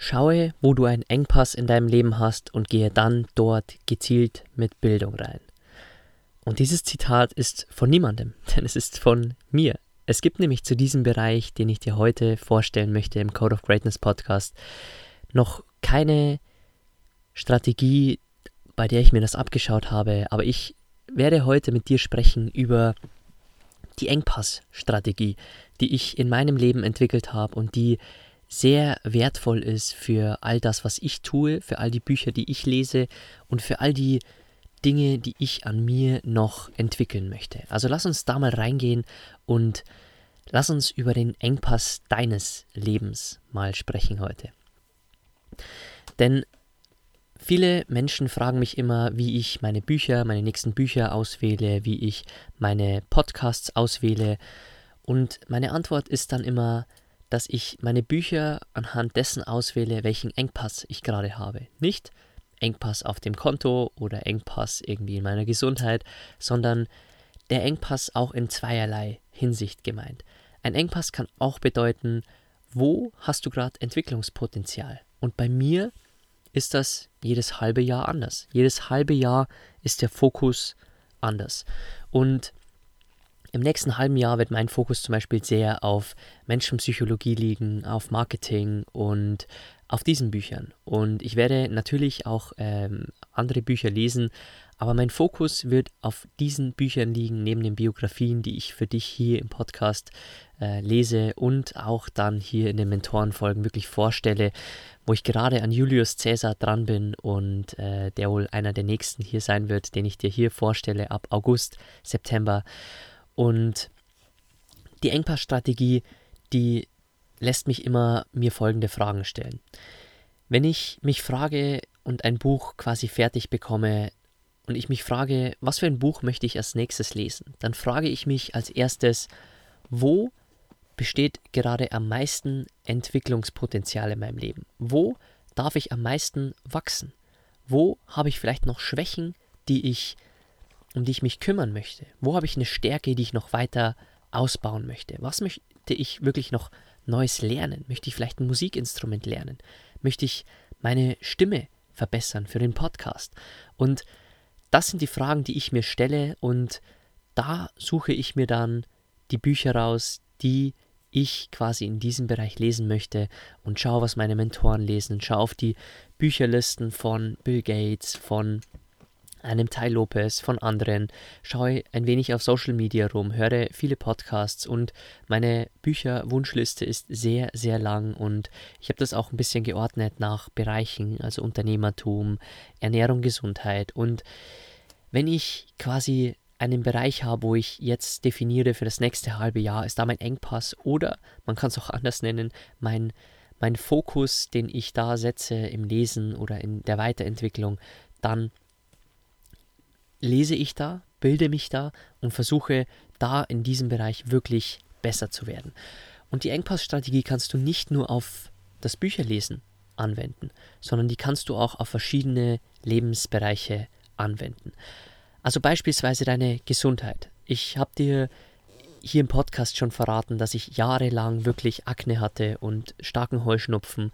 Schaue, wo du einen Engpass in deinem Leben hast und gehe dann dort gezielt mit Bildung rein. Und dieses Zitat ist von niemandem, denn es ist von mir. Es gibt nämlich zu diesem Bereich, den ich dir heute vorstellen möchte im Code of Greatness Podcast, noch keine Strategie, bei der ich mir das abgeschaut habe, aber ich werde heute mit dir sprechen über die Engpass-Strategie, die ich in meinem Leben entwickelt habe und die sehr wertvoll ist für all das, was ich tue, für all die Bücher, die ich lese und für all die Dinge, die ich an mir noch entwickeln möchte. Also lass uns da mal reingehen und lass uns über den Engpass deines Lebens mal sprechen heute. Denn viele Menschen fragen mich immer, wie ich meine Bücher, meine nächsten Bücher auswähle, wie ich meine Podcasts auswähle. Und meine Antwort ist dann immer, dass ich meine Bücher anhand dessen auswähle, welchen Engpass ich gerade habe. Nicht Engpass auf dem Konto oder Engpass irgendwie in meiner Gesundheit, sondern der Engpass auch in zweierlei Hinsicht gemeint. Ein Engpass kann auch bedeuten, wo hast du gerade Entwicklungspotenzial? Und bei mir ist das jedes halbe Jahr anders. Jedes halbe Jahr ist der Fokus anders. Und im nächsten halben Jahr wird mein Fokus zum Beispiel sehr auf Menschenpsychologie liegen, auf Marketing und auf diesen Büchern. Und ich werde natürlich auch ähm, andere Bücher lesen, aber mein Fokus wird auf diesen Büchern liegen, neben den Biografien, die ich für dich hier im Podcast äh, lese und auch dann hier in den Mentorenfolgen wirklich vorstelle, wo ich gerade an Julius Caesar dran bin und äh, der wohl einer der nächsten hier sein wird, den ich dir hier vorstelle ab August, September. Und die Engpassstrategie, die lässt mich immer mir folgende Fragen stellen. Wenn ich mich frage und ein Buch quasi fertig bekomme und ich mich frage, was für ein Buch möchte ich als nächstes lesen, dann frage ich mich als erstes, wo besteht gerade am meisten Entwicklungspotenzial in meinem Leben? Wo darf ich am meisten wachsen? Wo habe ich vielleicht noch Schwächen, die ich um die ich mich kümmern möchte? Wo habe ich eine Stärke, die ich noch weiter ausbauen möchte? Was möchte ich wirklich noch Neues lernen? Möchte ich vielleicht ein Musikinstrument lernen? Möchte ich meine Stimme verbessern für den Podcast? Und das sind die Fragen, die ich mir stelle und da suche ich mir dann die Bücher raus, die ich quasi in diesem Bereich lesen möchte und schaue, was meine Mentoren lesen, schaue auf die Bücherlisten von Bill Gates, von einem Teil Lopez, von anderen, schaue ein wenig auf Social Media rum, höre viele Podcasts und meine Bücherwunschliste ist sehr, sehr lang und ich habe das auch ein bisschen geordnet nach Bereichen, also Unternehmertum, Ernährung, Gesundheit. Und wenn ich quasi einen Bereich habe, wo ich jetzt definiere für das nächste halbe Jahr, ist da mein Engpass oder man kann es auch anders nennen, mein mein Fokus, den ich da setze im Lesen oder in der Weiterentwicklung, dann lese ich da, bilde mich da und versuche da in diesem Bereich wirklich besser zu werden. Und die Engpassstrategie kannst du nicht nur auf das Bücherlesen anwenden, sondern die kannst du auch auf verschiedene Lebensbereiche anwenden. Also beispielsweise deine Gesundheit. Ich habe dir hier im Podcast schon verraten, dass ich jahrelang wirklich Akne hatte und starken Heuschnupfen.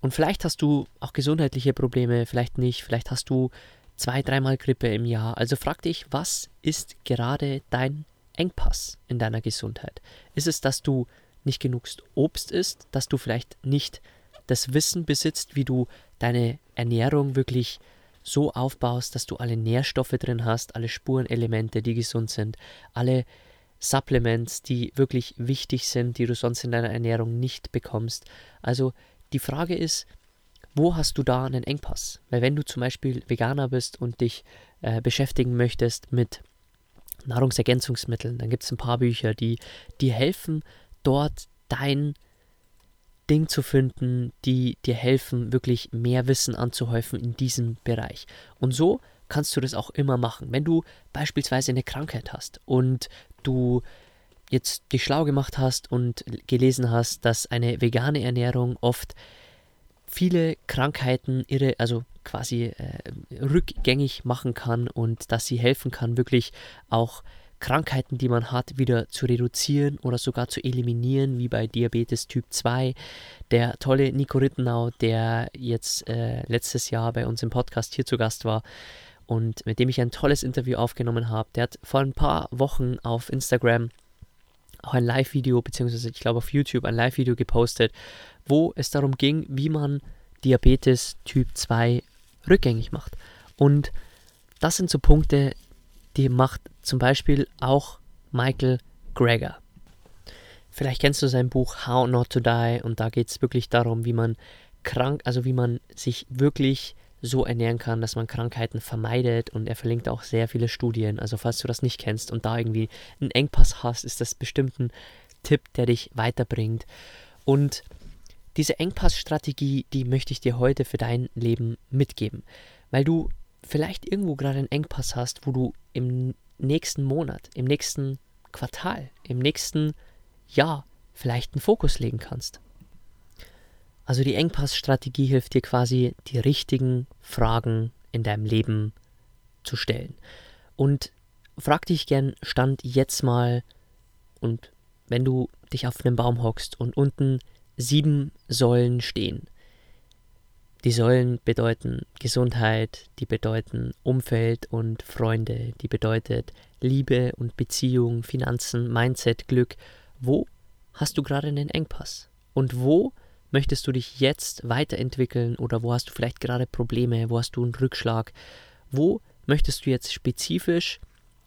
Und vielleicht hast du auch gesundheitliche Probleme, vielleicht nicht, vielleicht hast du zwei, dreimal Grippe im Jahr. Also frag dich, was ist gerade dein Engpass in deiner Gesundheit? Ist es, dass du nicht genug Obst isst, dass du vielleicht nicht das Wissen besitzt, wie du deine Ernährung wirklich so aufbaust, dass du alle Nährstoffe drin hast, alle Spurenelemente, die gesund sind, alle Supplements, die wirklich wichtig sind, die du sonst in deiner Ernährung nicht bekommst. Also die Frage ist, wo hast du da einen Engpass? Weil wenn du zum Beispiel Veganer bist und dich äh, beschäftigen möchtest mit Nahrungsergänzungsmitteln, dann gibt es ein paar Bücher, die dir helfen, dort dein Ding zu finden, die dir helfen, wirklich mehr Wissen anzuhäufen in diesem Bereich. Und so kannst du das auch immer machen. Wenn du beispielsweise eine Krankheit hast und du jetzt dich schlau gemacht hast und gelesen hast, dass eine vegane Ernährung oft viele Krankheiten ihre, also quasi äh, rückgängig machen kann und dass sie helfen kann, wirklich auch Krankheiten, die man hat, wieder zu reduzieren oder sogar zu eliminieren, wie bei Diabetes Typ 2. Der tolle Nico Rittenau, der jetzt äh, letztes Jahr bei uns im Podcast hier zu Gast war und mit dem ich ein tolles Interview aufgenommen habe, der hat vor ein paar Wochen auf Instagram auch ein Live-Video, beziehungsweise ich glaube auf YouTube ein Live-Video gepostet, wo es darum ging, wie man Diabetes Typ 2 rückgängig macht. Und das sind so Punkte, die macht zum Beispiel auch Michael Greger. Vielleicht kennst du sein Buch How Not to Die und da geht es wirklich darum, wie man krank, also wie man sich wirklich so ernähren kann, dass man Krankheiten vermeidet und er verlinkt auch sehr viele Studien. Also falls du das nicht kennst und da irgendwie einen Engpass hast, ist das bestimmt ein Tipp, der dich weiterbringt. Und diese Engpassstrategie, die möchte ich dir heute für dein Leben mitgeben, weil du vielleicht irgendwo gerade einen Engpass hast, wo du im nächsten Monat, im nächsten Quartal, im nächsten Jahr vielleicht einen Fokus legen kannst. Also die Engpassstrategie hilft dir quasi, die richtigen Fragen in deinem Leben zu stellen. Und frag dich gern, stand jetzt mal und wenn du dich auf einem Baum hockst und unten sieben Säulen stehen, die Säulen bedeuten Gesundheit, die bedeuten Umfeld und Freunde, die bedeutet Liebe und Beziehung, Finanzen, Mindset, Glück. Wo hast du gerade einen Engpass? Und wo möchtest du dich jetzt weiterentwickeln oder wo hast du vielleicht gerade Probleme, wo hast du einen Rückschlag? Wo möchtest du jetzt spezifisch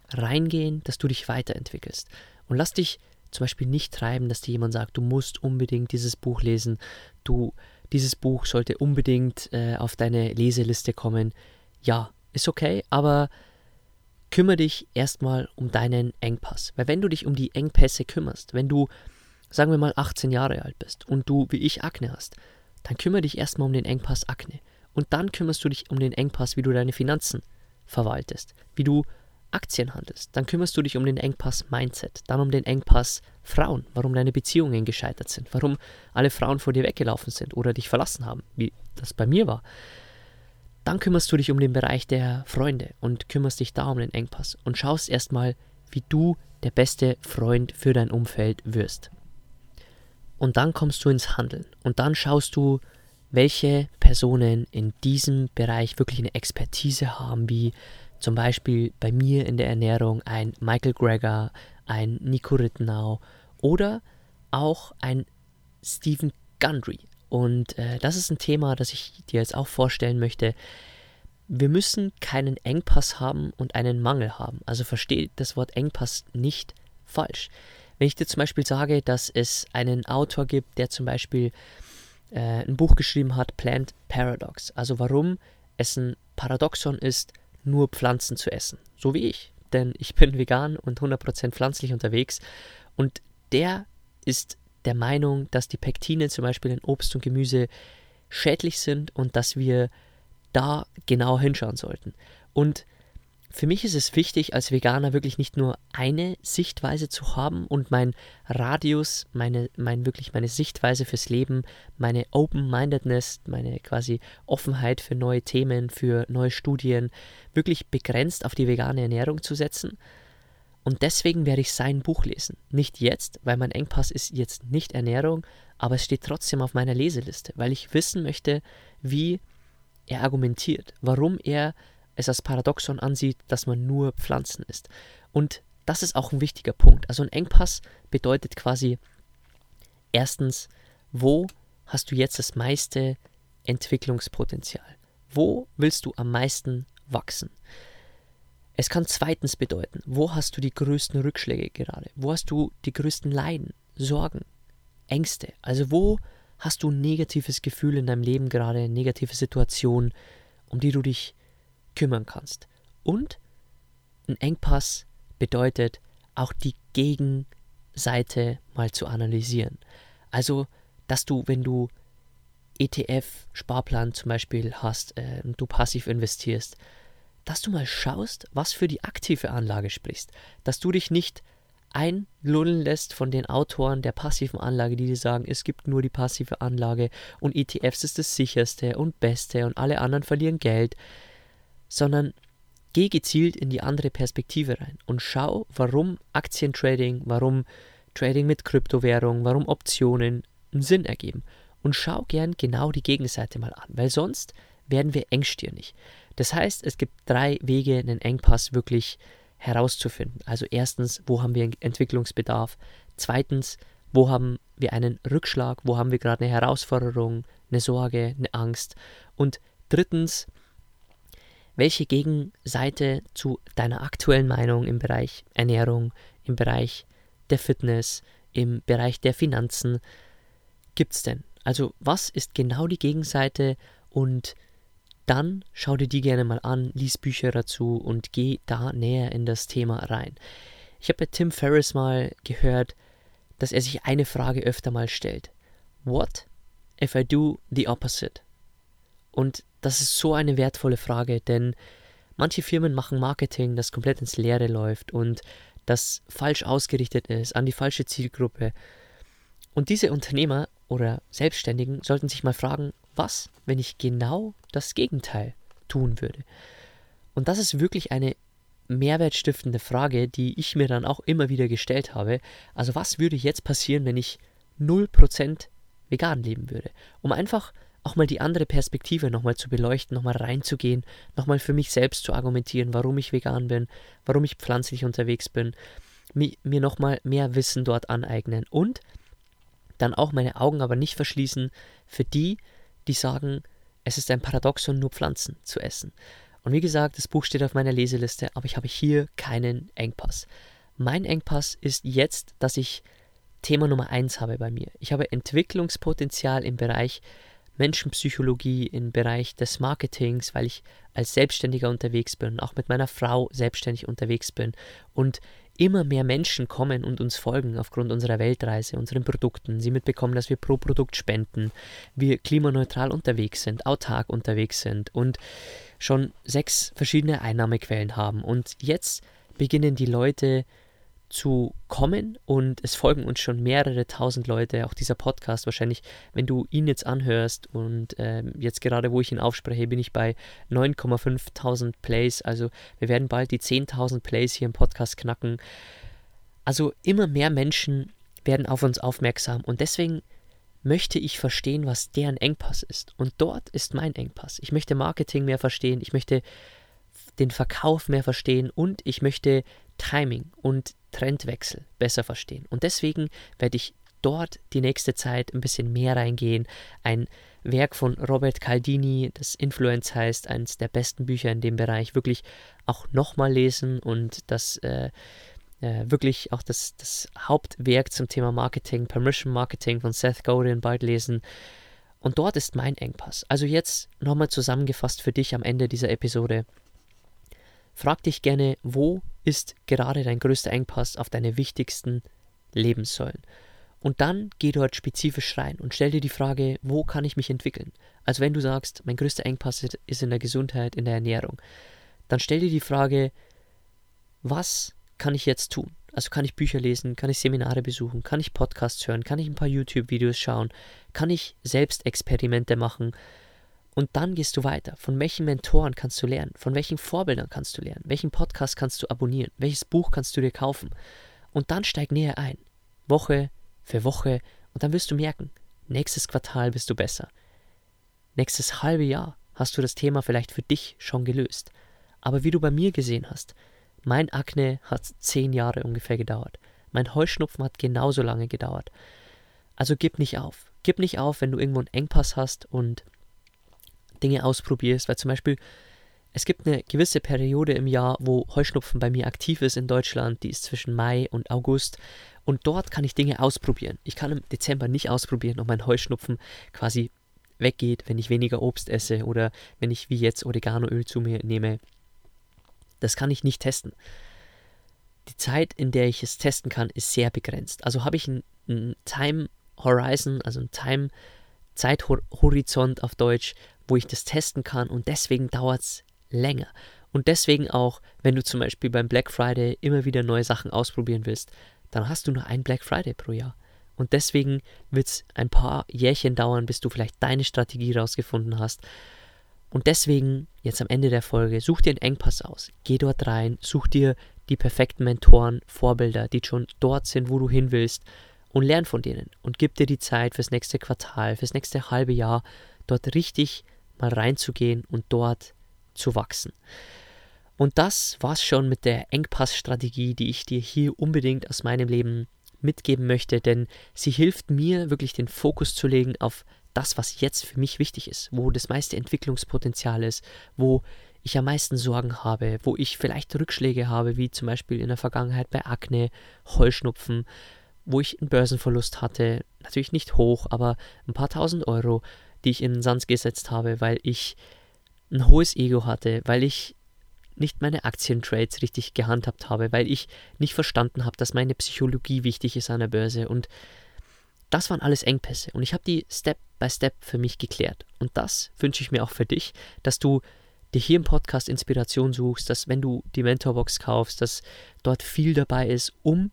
reingehen, dass du dich weiterentwickelst? Und lass dich zum Beispiel nicht treiben, dass dir jemand sagt, du musst unbedingt dieses Buch lesen, du dieses Buch sollte unbedingt äh, auf deine Leseliste kommen. Ja, ist okay, aber kümmere dich erstmal um deinen Engpass. Weil wenn du dich um die Engpässe kümmerst, wenn du, sagen wir mal, 18 Jahre alt bist und du wie ich Akne hast, dann kümmere dich erstmal um den Engpass Akne. Und dann kümmerst du dich um den Engpass, wie du deine Finanzen verwaltest, wie du Aktien handelst, dann kümmerst du dich um den Engpass Mindset, dann um den Engpass Frauen, warum deine Beziehungen gescheitert sind, warum alle Frauen vor dir weggelaufen sind oder dich verlassen haben, wie das bei mir war. Dann kümmerst du dich um den Bereich der Freunde und kümmerst dich da um den Engpass und schaust erstmal, wie du der beste Freund für dein Umfeld wirst. Und dann kommst du ins Handeln und dann schaust du, welche Personen in diesem Bereich wirklich eine Expertise haben, wie zum Beispiel bei mir in der Ernährung ein Michael Greger, ein Nico Rittenau oder auch ein Stephen Gundry. Und äh, das ist ein Thema, das ich dir jetzt auch vorstellen möchte. Wir müssen keinen Engpass haben und einen Mangel haben. Also verstehe das Wort Engpass nicht falsch. Wenn ich dir zum Beispiel sage, dass es einen Autor gibt, der zum Beispiel äh, ein Buch geschrieben hat, Plant Paradox, also warum es ein Paradoxon ist, nur Pflanzen zu essen. So wie ich. Denn ich bin vegan und 100% pflanzlich unterwegs. Und der ist der Meinung, dass die Pektine zum Beispiel in Obst und Gemüse schädlich sind und dass wir da genau hinschauen sollten. Und für mich ist es wichtig, als Veganer wirklich nicht nur eine Sichtweise zu haben und mein Radius, meine, mein, wirklich meine Sichtweise fürs Leben, meine Open-Mindedness, meine quasi Offenheit für neue Themen, für neue Studien, wirklich begrenzt auf die vegane Ernährung zu setzen. Und deswegen werde ich sein Buch lesen. Nicht jetzt, weil mein Engpass ist jetzt nicht Ernährung, aber es steht trotzdem auf meiner Leseliste, weil ich wissen möchte, wie er argumentiert, warum er es als Paradoxon ansieht, dass man nur Pflanzen isst. Und das ist auch ein wichtiger Punkt. Also ein Engpass bedeutet quasi erstens, wo hast du jetzt das meiste Entwicklungspotenzial? wo willst du am meisten wachsen? Es kann zweitens bedeuten, wo hast du die größten Rückschläge gerade? Wo hast du die größten Leiden, Sorgen, Ängste? Also wo hast du ein negatives Gefühl in deinem Leben gerade, negative Situation, um die du dich kümmern kannst? Und ein Engpass bedeutet auch die Gegenseite mal zu analysieren. Also, dass du, wenn du ETF-Sparplan zum Beispiel hast äh, und du passiv investierst, dass du mal schaust, was für die aktive Anlage sprichst. Dass du dich nicht einlullen lässt von den Autoren der passiven Anlage, die dir sagen, es gibt nur die passive Anlage und ETFs ist das sicherste und beste und alle anderen verlieren Geld, sondern geh gezielt in die andere Perspektive rein und schau, warum Aktientrading, warum Trading mit Kryptowährung, warum Optionen einen Sinn ergeben. Und schau gern genau die Gegenseite mal an, weil sonst werden wir engstirnig. Das heißt, es gibt drei Wege, einen Engpass wirklich herauszufinden. Also erstens, wo haben wir Entwicklungsbedarf? Zweitens, wo haben wir einen Rückschlag? Wo haben wir gerade eine Herausforderung, eine Sorge, eine Angst? Und drittens, welche Gegenseite zu deiner aktuellen Meinung im Bereich Ernährung, im Bereich der Fitness, im Bereich der Finanzen gibt es denn? Also was ist genau die Gegenseite und dann schau dir die gerne mal an, lies Bücher dazu und geh da näher in das Thema rein. Ich habe bei Tim Ferriss mal gehört, dass er sich eine Frage öfter mal stellt. What if I do the opposite? Und das ist so eine wertvolle Frage, denn manche Firmen machen Marketing, das komplett ins Leere läuft und das falsch ausgerichtet ist, an die falsche Zielgruppe. Und diese Unternehmer oder Selbstständigen sollten sich mal fragen, was, wenn ich genau das Gegenteil tun würde? Und das ist wirklich eine mehrwertstiftende Frage, die ich mir dann auch immer wieder gestellt habe. Also was würde jetzt passieren, wenn ich 0% vegan leben würde? Um einfach auch mal die andere Perspektive nochmal zu beleuchten, nochmal reinzugehen, nochmal für mich selbst zu argumentieren, warum ich vegan bin, warum ich pflanzlich unterwegs bin, mir, mir nochmal mehr Wissen dort aneignen und dann auch meine Augen aber nicht verschließen für die, die sagen, es ist ein Paradoxon, nur Pflanzen zu essen. Und wie gesagt, das Buch steht auf meiner Leseliste, aber ich habe hier keinen Engpass. Mein Engpass ist jetzt, dass ich Thema Nummer eins habe bei mir. Ich habe Entwicklungspotenzial im Bereich Menschenpsychologie, im Bereich des Marketings, weil ich als Selbstständiger unterwegs bin, auch mit meiner Frau selbstständig unterwegs bin und immer mehr Menschen kommen und uns folgen aufgrund unserer Weltreise, unseren Produkten. Sie mitbekommen, dass wir pro Produkt spenden, wir klimaneutral unterwegs sind, autark unterwegs sind und schon sechs verschiedene Einnahmequellen haben. Und jetzt beginnen die Leute zu kommen und es folgen uns schon mehrere tausend Leute, auch dieser Podcast wahrscheinlich, wenn du ihn jetzt anhörst und ähm, jetzt gerade, wo ich ihn aufspreche, bin ich bei 9,5 Plays, also wir werden bald die 10.000 Plays hier im Podcast knacken. Also immer mehr Menschen werden auf uns aufmerksam und deswegen möchte ich verstehen, was deren Engpass ist. Und dort ist mein Engpass. Ich möchte Marketing mehr verstehen, ich möchte den Verkauf mehr verstehen und ich möchte Timing und Trendwechsel besser verstehen. Und deswegen werde ich dort die nächste Zeit ein bisschen mehr reingehen. Ein Werk von Robert Caldini, das Influence heißt, eines der besten Bücher in dem Bereich, wirklich auch nochmal lesen und das äh, äh, wirklich auch das, das Hauptwerk zum Thema Marketing, Permission Marketing von Seth Godin bald lesen. Und dort ist mein Engpass. Also jetzt nochmal zusammengefasst für dich am Ende dieser Episode. Frag dich gerne, wo ist gerade dein größter Engpass auf deine wichtigsten Lebenssäulen. Und dann geh dort spezifisch rein und stell dir die Frage, wo kann ich mich entwickeln? Also wenn du sagst, mein größter Engpass ist in der Gesundheit, in der Ernährung, dann stell dir die Frage, was kann ich jetzt tun? Also kann ich Bücher lesen, kann ich Seminare besuchen, kann ich Podcasts hören, kann ich ein paar YouTube-Videos schauen, kann ich Selbstexperimente machen, und dann gehst du weiter. Von welchen Mentoren kannst du lernen? Von welchen Vorbildern kannst du lernen? Welchen Podcast kannst du abonnieren? Welches Buch kannst du dir kaufen? Und dann steig näher ein. Woche für Woche. Und dann wirst du merken, nächstes Quartal bist du besser. Nächstes halbe Jahr hast du das Thema vielleicht für dich schon gelöst. Aber wie du bei mir gesehen hast, mein Akne hat zehn Jahre ungefähr gedauert. Mein Heuschnupfen hat genauso lange gedauert. Also gib nicht auf. Gib nicht auf, wenn du irgendwo einen Engpass hast und Dinge ausprobierst, weil zum Beispiel es gibt eine gewisse Periode im Jahr, wo Heuschnupfen bei mir aktiv ist in Deutschland, die ist zwischen Mai und August und dort kann ich Dinge ausprobieren. Ich kann im Dezember nicht ausprobieren, ob mein Heuschnupfen quasi weggeht, wenn ich weniger Obst esse oder wenn ich wie jetzt Oreganoöl zu mir nehme. Das kann ich nicht testen. Die Zeit, in der ich es testen kann, ist sehr begrenzt. Also habe ich einen, Time Horizon, also einen Time Zeithorizont auf Deutsch, wo ich das testen kann und deswegen dauert es länger. Und deswegen auch, wenn du zum Beispiel beim Black Friday immer wieder neue Sachen ausprobieren willst, dann hast du nur einen Black Friday pro Jahr. Und deswegen wird es ein paar Jährchen dauern, bis du vielleicht deine Strategie rausgefunden hast. Und deswegen, jetzt am Ende der Folge, such dir einen Engpass aus. Geh dort rein, such dir die perfekten Mentoren, Vorbilder, die schon dort sind, wo du hin willst und lern von denen. Und gib dir die Zeit fürs nächste Quartal, fürs nächste halbe Jahr, dort richtig mal reinzugehen und dort zu wachsen. Und das war's schon mit der Engpassstrategie, die ich dir hier unbedingt aus meinem Leben mitgeben möchte, denn sie hilft mir wirklich den Fokus zu legen auf das, was jetzt für mich wichtig ist, wo das meiste Entwicklungspotenzial ist, wo ich am meisten Sorgen habe, wo ich vielleicht Rückschläge habe, wie zum Beispiel in der Vergangenheit bei Akne, Heuschnupfen, wo ich einen Börsenverlust hatte, natürlich nicht hoch, aber ein paar tausend Euro, die ich in den Sand gesetzt habe, weil ich ein hohes Ego hatte, weil ich nicht meine Aktientrades richtig gehandhabt habe, weil ich nicht verstanden habe, dass meine Psychologie wichtig ist an der Börse. Und das waren alles Engpässe. Und ich habe die Step by Step für mich geklärt. Und das wünsche ich mir auch für dich, dass du dir hier im Podcast Inspiration suchst, dass wenn du die Mentorbox kaufst, dass dort viel dabei ist, um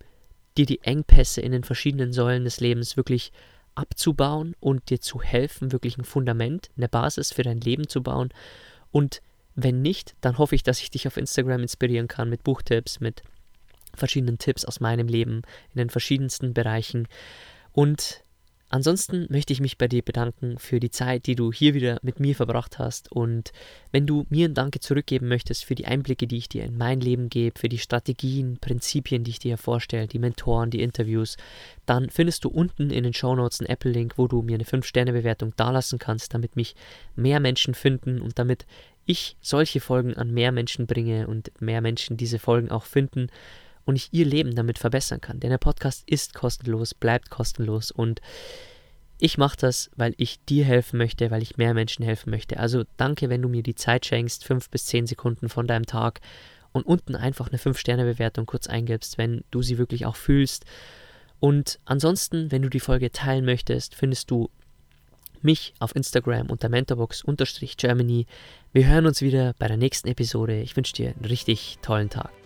dir die Engpässe in den verschiedenen Säulen des Lebens wirklich abzubauen und dir zu helfen, wirklich ein Fundament, eine Basis für dein Leben zu bauen. Und wenn nicht, dann hoffe ich, dass ich dich auf Instagram inspirieren kann mit Buchtipps, mit verschiedenen Tipps aus meinem Leben in den verschiedensten Bereichen. Und Ansonsten möchte ich mich bei dir bedanken für die Zeit, die du hier wieder mit mir verbracht hast. Und wenn du mir ein Danke zurückgeben möchtest für die Einblicke, die ich dir in mein Leben gebe, für die Strategien, Prinzipien, die ich dir vorstelle, die Mentoren, die Interviews, dann findest du unten in den Show Notes einen Apple-Link, wo du mir eine 5-Sterne-Bewertung dalassen kannst, damit mich mehr Menschen finden und damit ich solche Folgen an mehr Menschen bringe und mehr Menschen diese Folgen auch finden und ich ihr Leben damit verbessern kann. Denn der Podcast ist kostenlos, bleibt kostenlos und ich mache das, weil ich dir helfen möchte, weil ich mehr Menschen helfen möchte. Also danke, wenn du mir die Zeit schenkst, fünf bis zehn Sekunden von deinem Tag und unten einfach eine 5-Sterne-Bewertung kurz eingibst, wenn du sie wirklich auch fühlst. Und ansonsten, wenn du die Folge teilen möchtest, findest du mich auf Instagram unter mentorbox-germany. Wir hören uns wieder bei der nächsten Episode. Ich wünsche dir einen richtig tollen Tag.